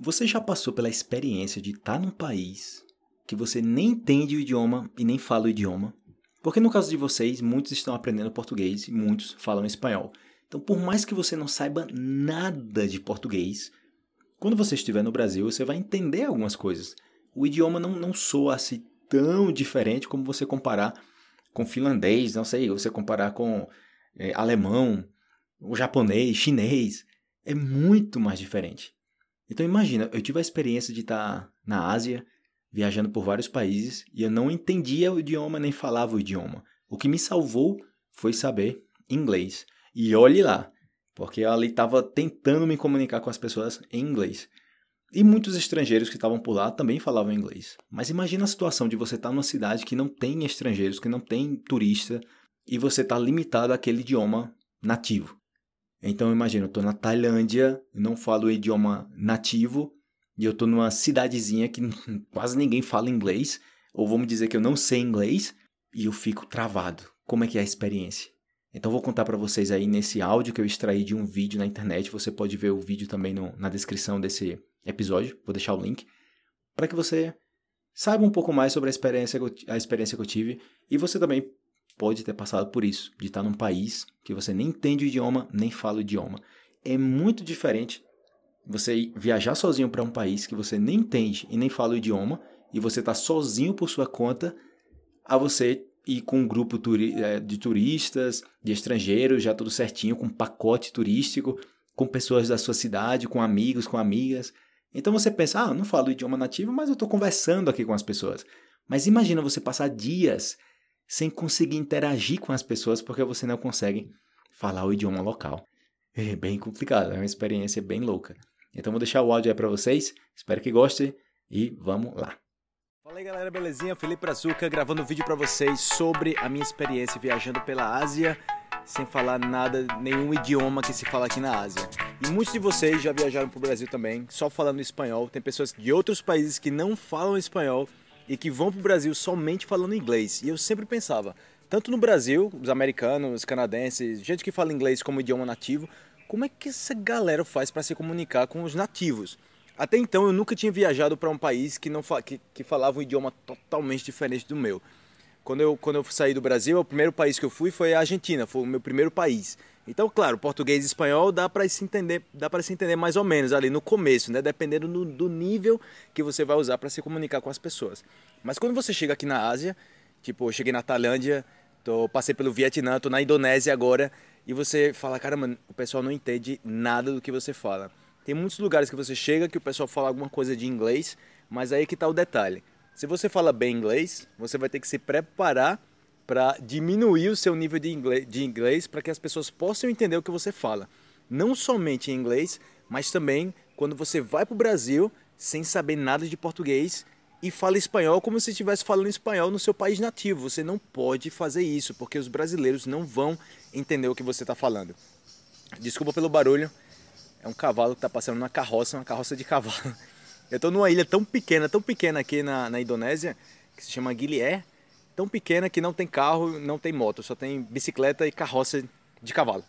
Você já passou pela experiência de estar num país que você nem entende o idioma e nem fala o idioma? Porque no caso de vocês, muitos estão aprendendo português e muitos falam espanhol. Então, por mais que você não saiba nada de português, quando você estiver no Brasil, você vai entender algumas coisas. O idioma não, não soa assim tão diferente como você comparar com finlandês, não sei, você comparar com é, alemão, o japonês, chinês. É muito mais diferente. Então imagina, eu tive a experiência de estar na Ásia, viajando por vários países, e eu não entendia o idioma nem falava o idioma. O que me salvou foi saber inglês. E olhe lá, porque eu ali estava tentando me comunicar com as pessoas em inglês. E muitos estrangeiros que estavam por lá também falavam inglês. Mas imagina a situação de você estar numa cidade que não tem estrangeiros, que não tem turista, e você está limitado àquele idioma nativo. Então imagina, eu estou na Tailândia, não falo o idioma nativo, e eu estou numa cidadezinha que quase ninguém fala inglês, ou vamos dizer que eu não sei inglês, e eu fico travado. Como é que é a experiência? Então vou contar para vocês aí nesse áudio que eu extraí de um vídeo na internet. Você pode ver o vídeo também no, na descrição desse episódio. Vou deixar o link para que você saiba um pouco mais sobre a experiência, a experiência que eu tive e você também pode ter passado por isso, de estar num país que você nem entende o idioma, nem fala o idioma. É muito diferente você viajar sozinho para um país que você nem entende e nem fala o idioma e você está sozinho por sua conta a você ir com um grupo é, de turistas, de estrangeiros, já tudo certinho, com um pacote turístico, com pessoas da sua cidade, com amigos, com amigas. Então você pensa, ah, não falo o idioma nativo, mas eu estou conversando aqui com as pessoas. Mas imagina você passar dias sem conseguir interagir com as pessoas porque você não consegue falar o idioma local. É bem complicado, é uma experiência bem louca. Então vou deixar o áudio aí para vocês, espero que gostem e vamos lá. Fala aí galera, belezinha? Felipe Brazuca gravando um vídeo para vocês sobre a minha experiência viajando pela Ásia sem falar nada, nenhum idioma que se fala aqui na Ásia. E muitos de vocês já viajaram para o Brasil também, só falando espanhol. Tem pessoas de outros países que não falam espanhol e que vão para o Brasil somente falando inglês. E eu sempre pensava, tanto no Brasil, os americanos, os canadenses, gente que fala inglês como idioma nativo, como é que essa galera faz para se comunicar com os nativos? Até então eu nunca tinha viajado para um país que, não fa que, que falava um idioma totalmente diferente do meu. Quando eu, quando eu saí do Brasil, o primeiro país que eu fui foi a Argentina, foi o meu primeiro país. Então, claro, português e espanhol dá para se entender, dá para se entender mais ou menos ali no começo, né? Dependendo do, do nível que você vai usar para se comunicar com as pessoas. Mas quando você chega aqui na Ásia, tipo, eu cheguei na Tailândia, tô, passei pelo Vietnã, tô na Indonésia agora, e você fala, caramba, o pessoal não entende nada do que você fala. Tem muitos lugares que você chega que o pessoal fala alguma coisa de inglês, mas aí que está o detalhe. Se você fala bem inglês, você vai ter que se preparar para diminuir o seu nível de inglês, de inglês para que as pessoas possam entender o que você fala. Não somente em inglês, mas também quando você vai para o Brasil sem saber nada de português e fala espanhol como se estivesse falando espanhol no seu país nativo. Você não pode fazer isso, porque os brasileiros não vão entender o que você está falando. Desculpa pelo barulho, é um cavalo que está passando na carroça, uma carroça de cavalo. Eu estou numa ilha tão pequena, tão pequena aqui na, na Indonésia, que se chama Gilié, tão pequena que não tem carro, não tem moto, só tem bicicleta e carroça de cavalo.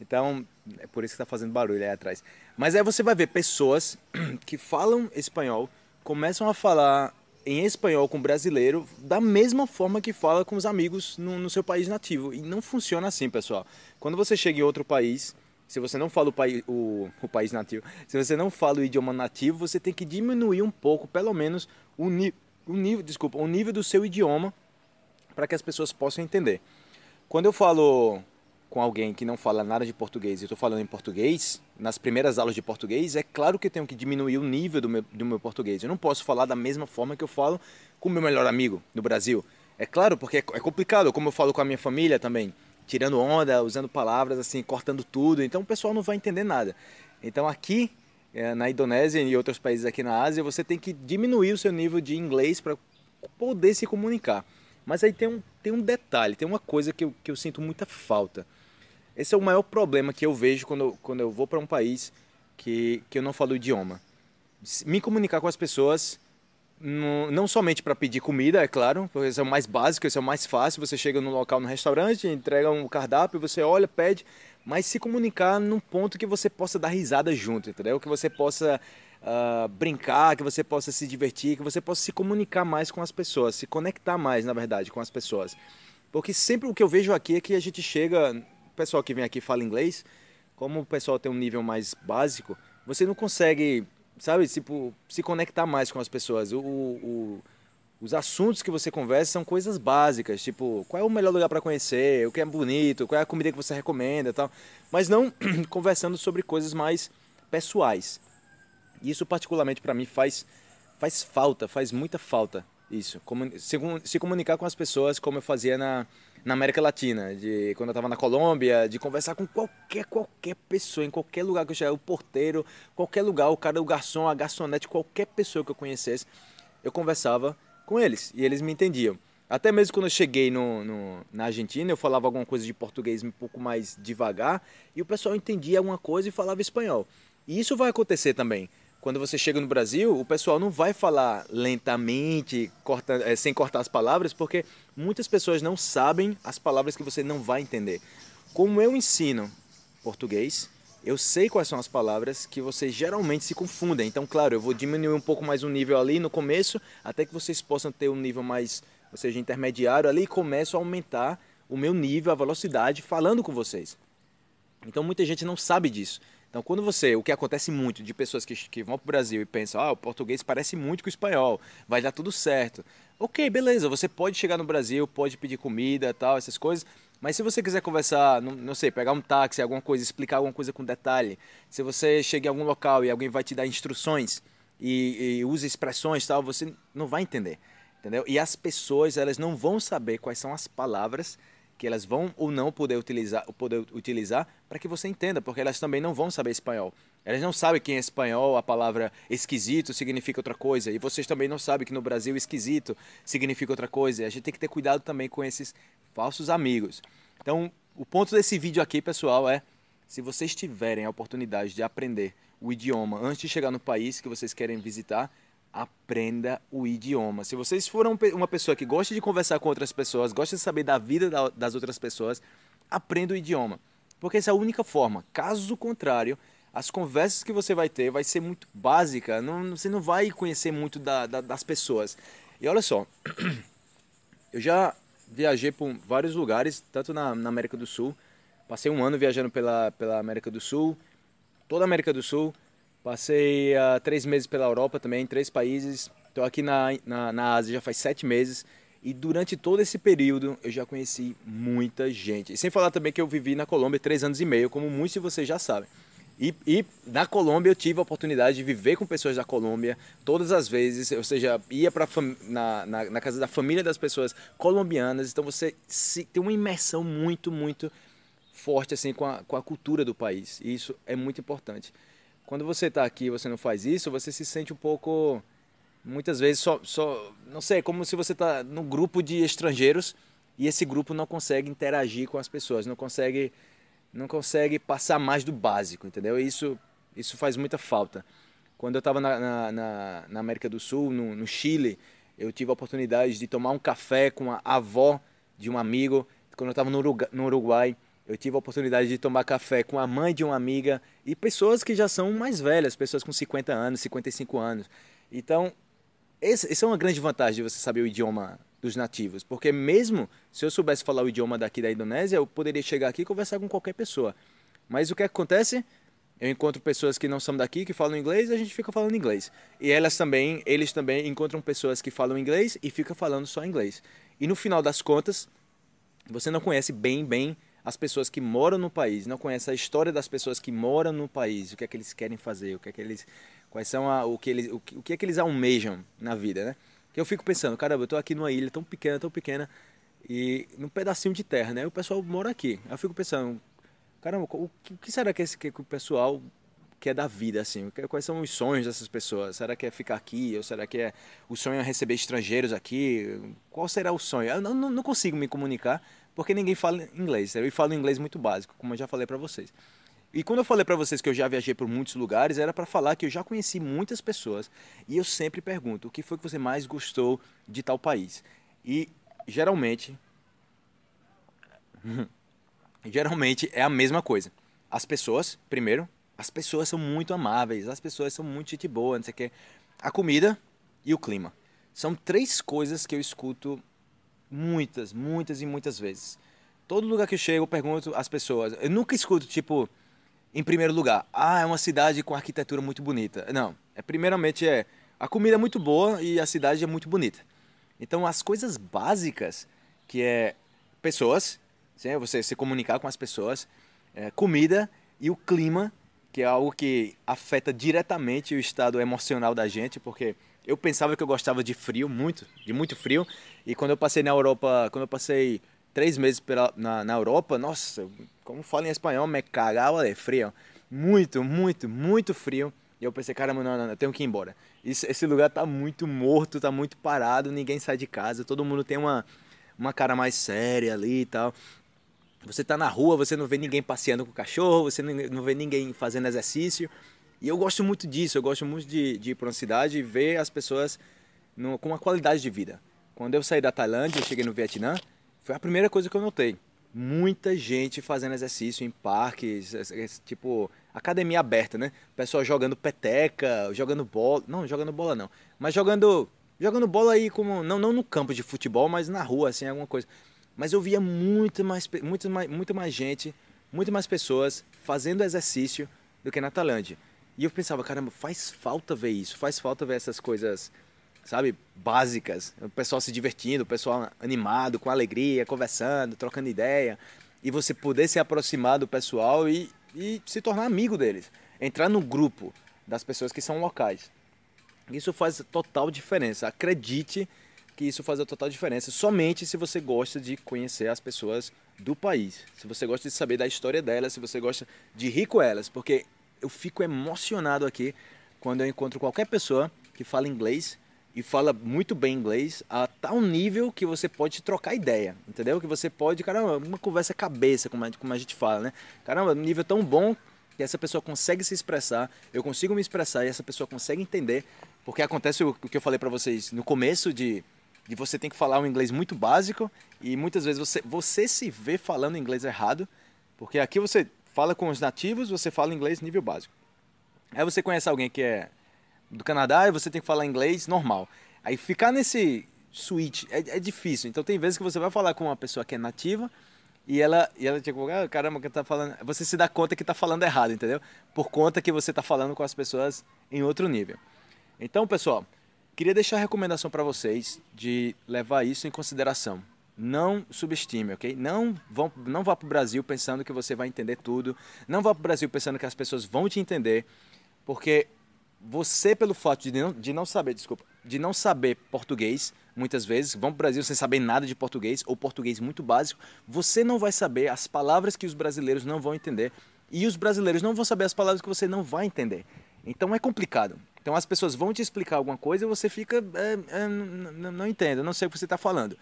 Então, é por isso que está fazendo barulho aí atrás. Mas aí você vai ver pessoas que falam espanhol, começam a falar em espanhol com brasileiro da mesma forma que fala com os amigos no, no seu país nativo. E não funciona assim, pessoal. Quando você chega em outro país, se você não fala o, pai, o, o país nativo, se você não fala o idioma nativo, você tem que diminuir um pouco, pelo menos, o, ni, o nível, desculpa, o nível do seu idioma para que as pessoas possam entender. Quando eu falo com alguém que não fala nada de português e estou falando em português, nas primeiras aulas de português, é claro que eu tenho que diminuir o nível do meu, do meu português. Eu não posso falar da mesma forma que eu falo com o meu melhor amigo no Brasil. É claro, porque é, é complicado, como eu falo com a minha família também tirando onda, usando palavras assim, cortando tudo. Então o pessoal não vai entender nada. Então aqui é, na Indonésia e outros países aqui na Ásia, você tem que diminuir o seu nível de inglês para poder se comunicar. Mas aí tem um, tem um detalhe, tem uma coisa que eu, que eu sinto muita falta. Esse é o maior problema que eu vejo quando, quando eu vou para um país que, que eu não falo o idioma. Me comunicar com as pessoas não somente para pedir comida, é claro, porque esse é o mais básico, esse é o mais fácil. Você chega no local, no restaurante, entrega um cardápio, você olha, pede, mas se comunicar num ponto que você possa dar risada junto, entendeu? Que você possa uh, brincar, que você possa se divertir, que você possa se comunicar mais com as pessoas, se conectar mais, na verdade, com as pessoas. Porque sempre o que eu vejo aqui é que a gente chega, o pessoal que vem aqui fala inglês, como o pessoal tem um nível mais básico, você não consegue, sabe, tipo, se conectar mais com as pessoas. O, o, os assuntos que você conversa são coisas básicas, tipo, qual é o melhor lugar para conhecer, o que é bonito, qual é a comida que você recomenda tal. Mas não conversando sobre coisas mais pessoais. Isso particularmente para mim faz, faz falta, faz muita falta isso. Se, se comunicar com as pessoas como eu fazia na, na América Latina, de quando eu estava na Colômbia, de conversar com qualquer qualquer pessoa, em qualquer lugar que eu chegasse, o porteiro, qualquer lugar, o cara, o garçom, a garçonete, qualquer pessoa que eu conhecesse, eu conversava com eles e eles me entendiam. Até mesmo quando eu cheguei no, no, na Argentina, eu falava alguma coisa de português um pouco mais devagar e o pessoal entendia alguma coisa e falava espanhol. E isso vai acontecer também quando você chega no Brasil, o pessoal não vai falar lentamente, corta, é, sem cortar as palavras, porque muitas pessoas não sabem as palavras que você não vai entender. Como eu ensino português, eu sei quais são as palavras que vocês geralmente se confundem. Então, claro, eu vou diminuir um pouco mais o nível ali no começo, até que vocês possam ter um nível mais, ou seja, intermediário ali, e começo a aumentar o meu nível, a velocidade, falando com vocês. Então, muita gente não sabe disso. Então, quando você, o que acontece muito de pessoas que, que vão para o Brasil e pensam, ah, o português parece muito com o espanhol, vai dar tudo certo. Ok, beleza, você pode chegar no Brasil, pode pedir comida tal, essas coisas, mas se você quiser conversar, não, não sei, pegar um táxi, alguma coisa, explicar alguma coisa com detalhe, se você chega em algum local e alguém vai te dar instruções e, e usa expressões tal, você não vai entender, entendeu? E as pessoas, elas não vão saber quais são as palavras que elas vão ou não poder utilizar, poder utilizar para que você entenda, porque elas também não vão saber espanhol. Elas não sabem que em espanhol a palavra esquisito significa outra coisa, e vocês também não sabem que no Brasil esquisito significa outra coisa. A gente tem que ter cuidado também com esses falsos amigos. Então, o ponto desse vídeo aqui, pessoal, é se vocês tiverem a oportunidade de aprender o idioma antes de chegar no país que vocês querem visitar, aprenda o idioma. Se vocês forem uma pessoa que gosta de conversar com outras pessoas, gosta de saber da vida das outras pessoas, aprenda o idioma. Porque essa é a única forma. Caso contrário, as conversas que você vai ter vai ser muito básica. Não, você não vai conhecer muito da, da, das pessoas. E olha só, eu já viajei por vários lugares, tanto na, na América do Sul. Passei um ano viajando pela, pela América do Sul, toda a América do Sul. Passei uh, três meses pela Europa também, três países. Estou aqui na, na, na Ásia já faz sete meses. E durante todo esse período eu já conheci muita gente. E sem falar também que eu vivi na Colômbia três anos e meio, como muitos de vocês já sabem. E, e, na Colômbia eu tive a oportunidade de viver com pessoas da Colômbia todas as vezes, ou seja, ia para na, na, na, casa da família das pessoas colombianas. Então você se, tem uma imersão muito, muito forte assim com a, com a cultura do país. E isso é muito importante. Quando você está aqui e você não faz isso, você se sente um pouco, muitas vezes, só, só não sei, como se você está num grupo de estrangeiros e esse grupo não consegue interagir com as pessoas, não consegue, não consegue passar mais do básico, entendeu? Isso, isso faz muita falta. Quando eu estava na, na, na, na, América do Sul, no, no Chile, eu tive a oportunidade de tomar um café com a avó de um amigo. Quando eu estava no Uruguai, eu tive a oportunidade de tomar café com a mãe de uma amiga e pessoas que já são mais velhas, pessoas com 50 anos, 55 anos. Então, essa é uma grande vantagem de você saber o idioma dos nativos, porque mesmo se eu soubesse falar o idioma daqui da Indonésia, eu poderia chegar aqui e conversar com qualquer pessoa. Mas o que acontece? Eu encontro pessoas que não são daqui, que falam inglês, e a gente fica falando inglês. E elas também, eles também encontram pessoas que falam inglês e fica falando só inglês. E no final das contas, você não conhece bem, bem as pessoas que moram no país, não conhece a história das pessoas que moram no país, o que é que eles querem fazer, o que é que eles, quais são a, o que eles, o que, o que é que eles almejam na vida, né? Que eu fico pensando, caramba, eu tô aqui numa ilha tão pequena, tão pequena e num pedacinho de terra, né? O pessoal mora aqui. Eu fico pensando, caramba, o que, o que será que, esse, que o pessoal quer da vida, assim? Quais são os sonhos dessas pessoas? Será que é ficar aqui? Ou será que é o sonho é receber estrangeiros aqui? Qual será o sonho? Eu não, não consigo me comunicar porque ninguém fala inglês. Eu falo inglês muito básico, como eu já falei para vocês. E quando eu falei para vocês que eu já viajei por muitos lugares, era para falar que eu já conheci muitas pessoas e eu sempre pergunto: o que foi que você mais gostou de tal país? E geralmente geralmente é a mesma coisa. As pessoas, primeiro, As pessoas são muito amáveis, as pessoas são muito gente boa, não sei o quê. A comida e o clima. São três coisas que eu escuto muitas, muitas e muitas vezes. Todo lugar que eu chego, eu pergunto às pessoas. Eu nunca escuto, tipo, em primeiro lugar, ah, é uma cidade com arquitetura muito bonita. Não. É, primeiramente é a comida é muito boa e a cidade é muito bonita. Então as coisas básicas, que é pessoas, sim, você se comunicar com as pessoas, é, comida e o clima, que é algo que afeta diretamente o estado emocional da gente, porque eu pensava que eu gostava de frio, muito, de muito frio, e quando eu passei na Europa, quando eu passei três meses pela, na, na Europa, nossa, como falo em espanhol, me cagava de frio. Muito, muito, muito frio. E eu pensei, caramba, não, não, eu tenho que ir embora. Isso, esse lugar tá muito morto, tá muito parado, ninguém sai de casa, todo mundo tem uma, uma cara mais séria ali e tal. Você tá na rua, você não vê ninguém passeando com o cachorro, você não vê ninguém fazendo exercício. E eu gosto muito disso, eu gosto muito de, de ir para uma cidade e ver as pessoas no, com uma qualidade de vida. Quando eu saí da Tailândia, eu cheguei no Vietnã, foi a primeira coisa que eu notei. Muita gente fazendo exercício em parques, tipo academia aberta, né? Pessoal jogando peteca, jogando bola, não, jogando bola não, mas jogando jogando bola aí como não não no campo de futebol, mas na rua assim, alguma coisa. Mas eu via muito mais muito mais muito mais gente, muito mais pessoas fazendo exercício do que na Tailândia. E eu pensava, caramba, faz falta ver isso, faz falta ver essas coisas, sabe, básicas. O pessoal se divertindo, o pessoal animado, com alegria, conversando, trocando ideia. E você poder se aproximar do pessoal e, e se tornar amigo deles. Entrar no grupo das pessoas que são locais. Isso faz total diferença. Acredite que isso faz a total diferença. Somente se você gosta de conhecer as pessoas do país. Se você gosta de saber da história delas, se você gosta de rir com elas. Porque eu fico emocionado aqui quando eu encontro qualquer pessoa que fala inglês e fala muito bem inglês a tal nível que você pode trocar ideia, entendeu? Que você pode, caramba, uma conversa cabeça, como a, como a gente fala, né? Caramba, nível tão bom que essa pessoa consegue se expressar, eu consigo me expressar e essa pessoa consegue entender, porque acontece o, o que eu falei para vocês no começo de, de você tem que falar um inglês muito básico e muitas vezes você, você se vê falando inglês errado, porque aqui você fala com os nativos, você fala inglês nível básico. Aí você conhece alguém que é do Canadá e você tem que falar inglês normal. Aí ficar nesse switch é, é difícil. Então tem vezes que você vai falar com uma pessoa que é nativa e ela, e ela tipo, ah, caramba, que tá falando. Você se dá conta que tá falando errado, entendeu? Por conta que você tá falando com as pessoas em outro nível. Então, pessoal, queria deixar a recomendação para vocês de levar isso em consideração. Não subestime, ok? Não, vão, não vá para o Brasil pensando que você vai entender tudo. Não vá para o Brasil pensando que as pessoas vão te entender. Porque você, pelo fato de não, de não saber, desculpa, de não saber português, muitas vezes, vão para o Brasil sem saber nada de português, ou português muito básico, você não vai saber as palavras que os brasileiros não vão entender. E os brasileiros não vão saber as palavras que você não vai entender. Então é complicado. Então as pessoas vão te explicar alguma coisa e você fica. É, é, não, não entendo, não sei o que você está falando.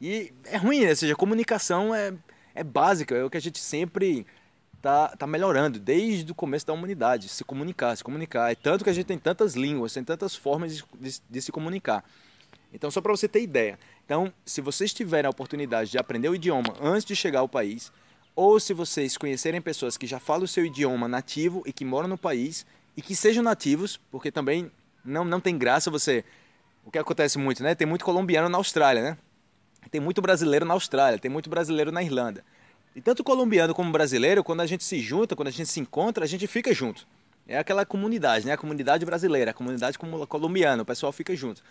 E é ruim, né? Ou seja, a comunicação é, é básica, é o que a gente sempre tá, tá melhorando desde o começo da humanidade, se comunicar, se comunicar. É tanto que a gente tem tantas línguas, tem tantas formas de, de, de se comunicar. Então, só para você ter ideia. Então, se vocês tiverem a oportunidade de aprender o idioma antes de chegar ao país, ou se vocês conhecerem pessoas que já falam o seu idioma nativo e que moram no país e que sejam nativos, porque também não, não tem graça você. O que acontece muito, né? Tem muito colombiano na Austrália, né? Tem muito brasileiro na Austrália, tem muito brasileiro na Irlanda. E tanto colombiano como brasileiro, quando a gente se junta, quando a gente se encontra, a gente fica junto. É aquela comunidade, né? A comunidade brasileira, a comunidade colombiana, o pessoal fica junto.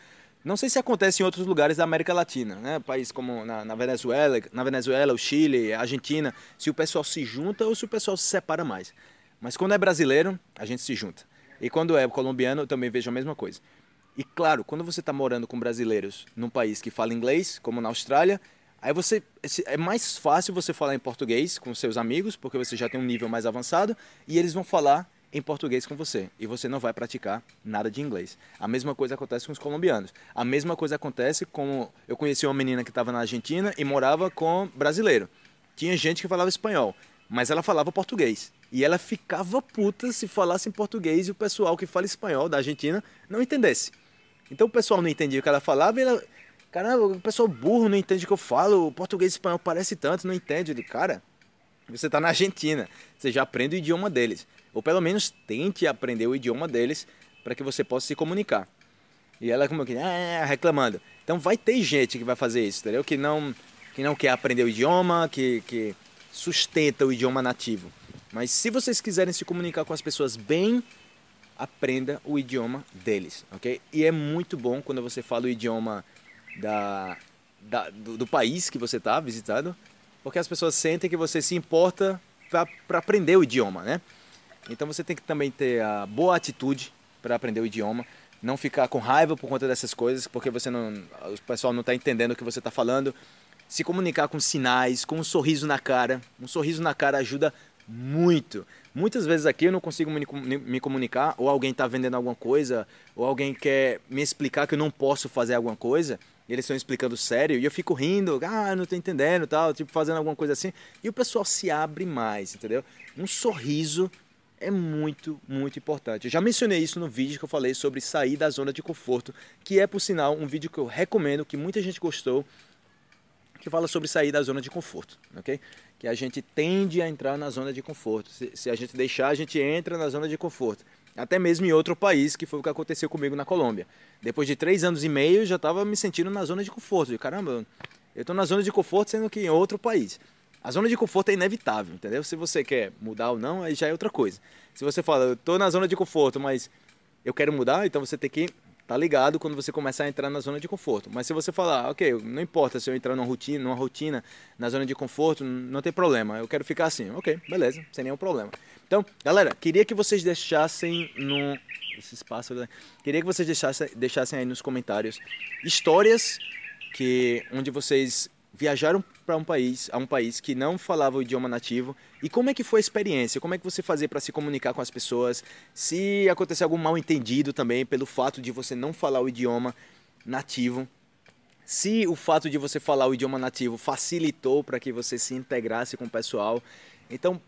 Não sei se acontece em outros lugares da América Latina, né? Países como na, na, Venezuela, na Venezuela, o Chile, a Argentina, se o pessoal se junta ou se o pessoal se separa mais. Mas quando é brasileiro, a gente se junta. E quando é colombiano, eu também vejo a mesma coisa. E claro, quando você está morando com brasileiros num país que fala inglês, como na Austrália, aí você é mais fácil você falar em português com seus amigos, porque você já tem um nível mais avançado, e eles vão falar em português com você e você não vai praticar nada de inglês. A mesma coisa acontece com os colombianos. A mesma coisa acontece com eu conheci uma menina que estava na Argentina e morava com brasileiro. Tinha gente que falava espanhol, mas ela falava português. E ela ficava puta se falasse em português e o pessoal que fala espanhol da Argentina não entendesse. Então o pessoal não entendia o que ela falava e ela. Caramba, o pessoal burro não entende o que eu falo, o português e espanhol parece tanto, não entende. Digo, cara, Você está na Argentina, você já aprende o idioma deles. Ou pelo menos tente aprender o idioma deles para que você possa se comunicar. E ela como que ah, reclamando. Então vai ter gente que vai fazer isso, entendeu? Que não que não quer aprender o idioma, que, que sustenta o idioma nativo. Mas se vocês quiserem se comunicar com as pessoas bem, aprenda o idioma deles, ok? E é muito bom quando você fala o idioma da, da do, do, país que você está visitando, porque as pessoas sentem que você se importa para aprender o idioma, né? Então você tem que também ter a boa atitude para aprender o idioma, não ficar com raiva por conta dessas coisas, porque você não, o pessoal não está entendendo o que você está falando. Se comunicar com sinais, com um sorriso na cara, um sorriso na cara ajuda muito. Muitas vezes aqui eu não consigo me comunicar, ou alguém está vendendo alguma coisa, ou alguém quer me explicar que eu não posso fazer alguma coisa, e eles estão explicando sério, e eu fico rindo, ah, não estou entendendo, tal, tipo fazendo alguma coisa assim, e o pessoal se abre mais, entendeu? Um sorriso é muito, muito importante. Eu já mencionei isso no vídeo que eu falei sobre sair da zona de conforto, que é, por sinal, um vídeo que eu recomendo, que muita gente gostou, que fala sobre sair da zona de conforto, ok? Que a gente tende a entrar na zona de conforto. Se, se, a gente deixar, a gente entra na zona de conforto. Até mesmo em outro país, que foi o que aconteceu comigo na Colômbia. Depois de três anos e meio, eu já estava me sentindo na zona de conforto. De, caramba, eu estou na zona de conforto, sendo que em outro país. A zona de conforto é inevitável, entendeu? Se você quer mudar ou não, aí já é outra coisa. Se você fala, eu estou na zona de conforto, mas eu quero mudar, então você tem que tá ligado quando você começar a entrar na zona de conforto. Mas se você falar, ok, não importa se eu entrar numa rotina, numa rotina na zona de conforto, não tem problema, eu quero ficar assim. Ok, beleza, sem nenhum problema. Então, galera, queria que vocês deixassem no. Esse espaço, né? queria que vocês deixassem, deixassem aí nos comentários histórias que onde vocês viajaram para um país, a um país que não falava o idioma nativo e como é que foi a experiência? Como é que você fazia para se comunicar com as pessoas? Se aconteceu algum mal entendido também pelo fato de você não falar o idioma nativo? Se o fato de você falar o idioma nativo facilitou para que você se integrasse com o pessoal? Então,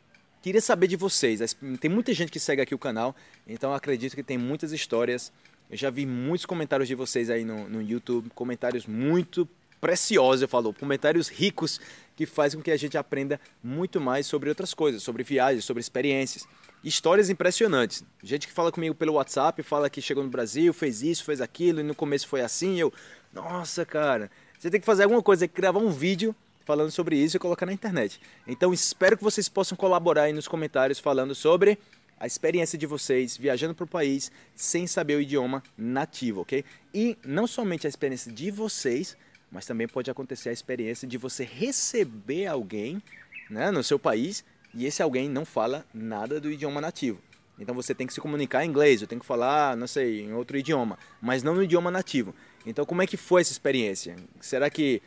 queria saber de vocês. Tem muita gente que segue aqui o canal, então acredito que tem muitas histórias. Eu já vi muitos comentários de vocês aí no, no YouTube, comentários muito preciosa, eu falo, comentários ricos que fazem com que a gente aprenda muito mais sobre outras coisas, sobre viagens, sobre experiências. Histórias impressionantes. Gente que fala comigo pelo WhatsApp, fala que chegou no Brasil, fez isso, fez aquilo, e no começo foi assim, eu, nossa, cara, você tem que fazer alguma coisa, tem que gravar um vídeo falando sobre isso e colocar na internet. Então espero que vocês possam colaborar aí nos comentários falando sobre a experiência de vocês viajando para o país sem saber o idioma nativo, ok? E não somente a experiência de vocês, mas também pode acontecer a experiência de você receber alguém né, no seu país e esse alguém não fala nada do idioma nativo. Então você tem que se comunicar em inglês, eu tenho que falar, não sei, em outro idioma, mas não no idioma nativo. Então como é que foi essa experiência? Será que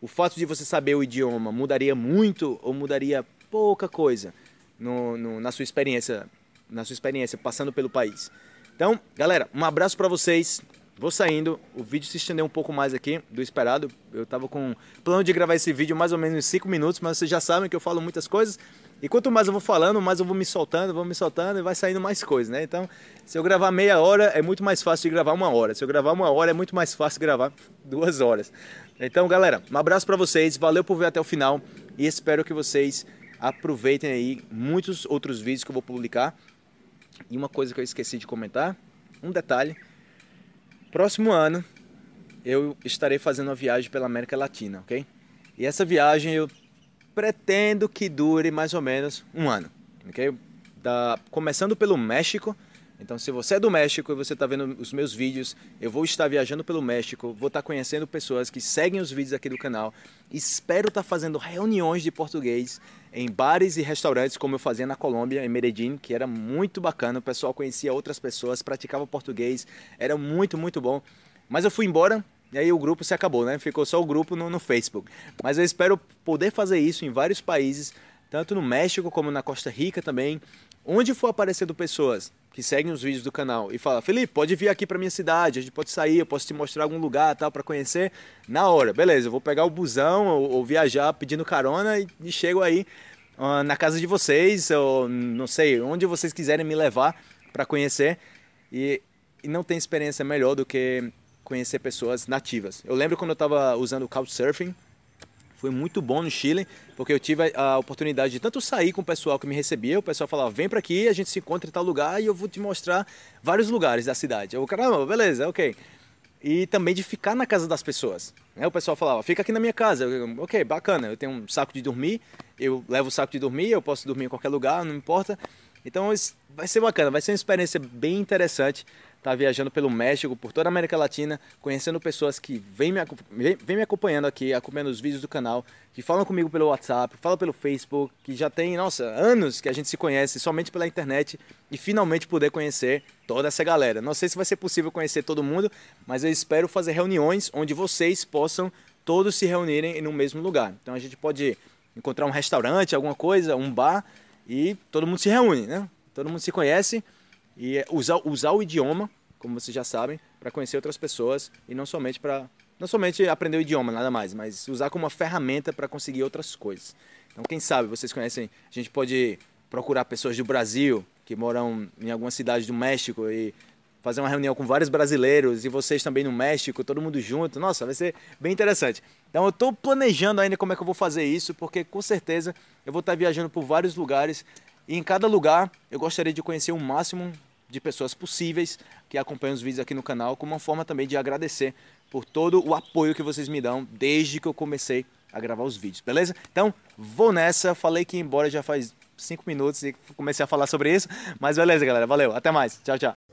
o fato de você saber o idioma mudaria muito ou mudaria pouca coisa no, no, na sua experiência, na sua experiência passando pelo país? Então, galera, um abraço para vocês. Vou saindo, o vídeo se estendeu um pouco mais aqui do esperado. Eu estava com plano de gravar esse vídeo mais ou menos em 5 minutos, mas vocês já sabem que eu falo muitas coisas. E quanto mais eu vou falando, mais eu vou me soltando, vou me soltando e vai saindo mais coisas, né? Então, se eu gravar meia hora, é muito mais fácil de gravar uma hora. Se eu gravar uma hora, é muito mais fácil gravar duas horas. Então, galera, um abraço para vocês, valeu por ver até o final e espero que vocês aproveitem aí muitos outros vídeos que eu vou publicar. E uma coisa que eu esqueci de comentar, um detalhe Próximo ano eu estarei fazendo uma viagem pela América Latina, ok? E essa viagem eu pretendo que dure mais ou menos um ano, ok? Da, começando pelo México. Então, se você é do México e você está vendo os meus vídeos, eu vou estar viajando pelo México, vou estar conhecendo pessoas que seguem os vídeos aqui do canal. Espero estar fazendo reuniões de português em bares e restaurantes, como eu fazia na Colômbia, em Medellín, que era muito bacana. O pessoal conhecia outras pessoas, praticava português, era muito, muito bom. Mas eu fui embora e aí o grupo se acabou, né? Ficou só o grupo no, no Facebook. Mas eu espero poder fazer isso em vários países, tanto no México como na Costa Rica também, onde for aparecendo pessoas que seguem os vídeos do canal e fala, Felipe, pode vir aqui para minha cidade, a gente pode sair, eu posso te mostrar algum lugar tal para conhecer. Na hora, beleza, eu vou pegar o busão ou, ou viajar pedindo carona e, e chego aí uh, na casa de vocês, ou não sei, onde vocês quiserem me levar para conhecer. E, e não tem experiência melhor do que conhecer pessoas nativas. Eu lembro quando eu estava usando o Couchsurfing, Foi muito bom no Chile, porque eu tive a oportunidade de tanto sair com o pessoal que me recebia, o pessoal falava, vem para aqui, a gente se encontra em tal lugar e eu vou te mostrar vários lugares da cidade. Eu, caramba, beleza, ok. E também de ficar na casa das pessoas. Né? O pessoal falava, fica aqui na minha casa. Eu, ok, bacana, eu tenho um saco de dormir, eu levo o saco de dormir, eu posso dormir em qualquer lugar, não importa. Então vai ser bacana, vai ser uma experiência bem interessante estar tá viajando pelo México, por toda a América Latina, conhecendo pessoas que vêm me, vem, vem me acompanhando aqui, acompanhando os vídeos do canal, que falam comigo pelo WhatsApp, falam pelo Facebook, que já tem, nossa, anos que a gente se conhece somente pela internet e finalmente poder conhecer toda essa galera. Não sei se vai ser possível conhecer todo mundo, mas eu espero fazer reuniões onde vocês possam todos se reunirem em um mesmo lugar. Então a gente pode encontrar um restaurante, alguma coisa, um bar e todo mundo se reúne, né? Todo mundo se conhece e usar, usar o idioma, como vocês já sabem, para conhecer outras pessoas e não somente para não somente aprender o idioma, nada mais, mas usar como uma ferramenta para conseguir outras coisas. Então, quem sabe vocês conhecem, a gente pode procurar pessoas do Brasil que moram em alguma cidade do México e fazer uma reunião com vários brasileiros e vocês também no México, todo mundo junto. Nossa, vai ser bem interessante. Então eu estou planejando ainda como é que eu vou fazer isso, porque com certeza eu vou estar viajando por vários lugares e em cada lugar eu gostaria de conhecer o máximo de pessoas possíveis que acompanham os vídeos aqui no canal, como uma forma também de agradecer por todo o apoio que vocês me dão desde que eu comecei a gravar os vídeos, beleza? Então, vou nessa. Falei que embora já faz 5 minutos e comecei a falar sobre isso, mas beleza, galera. Valeu, até mais. Tchau, tchau.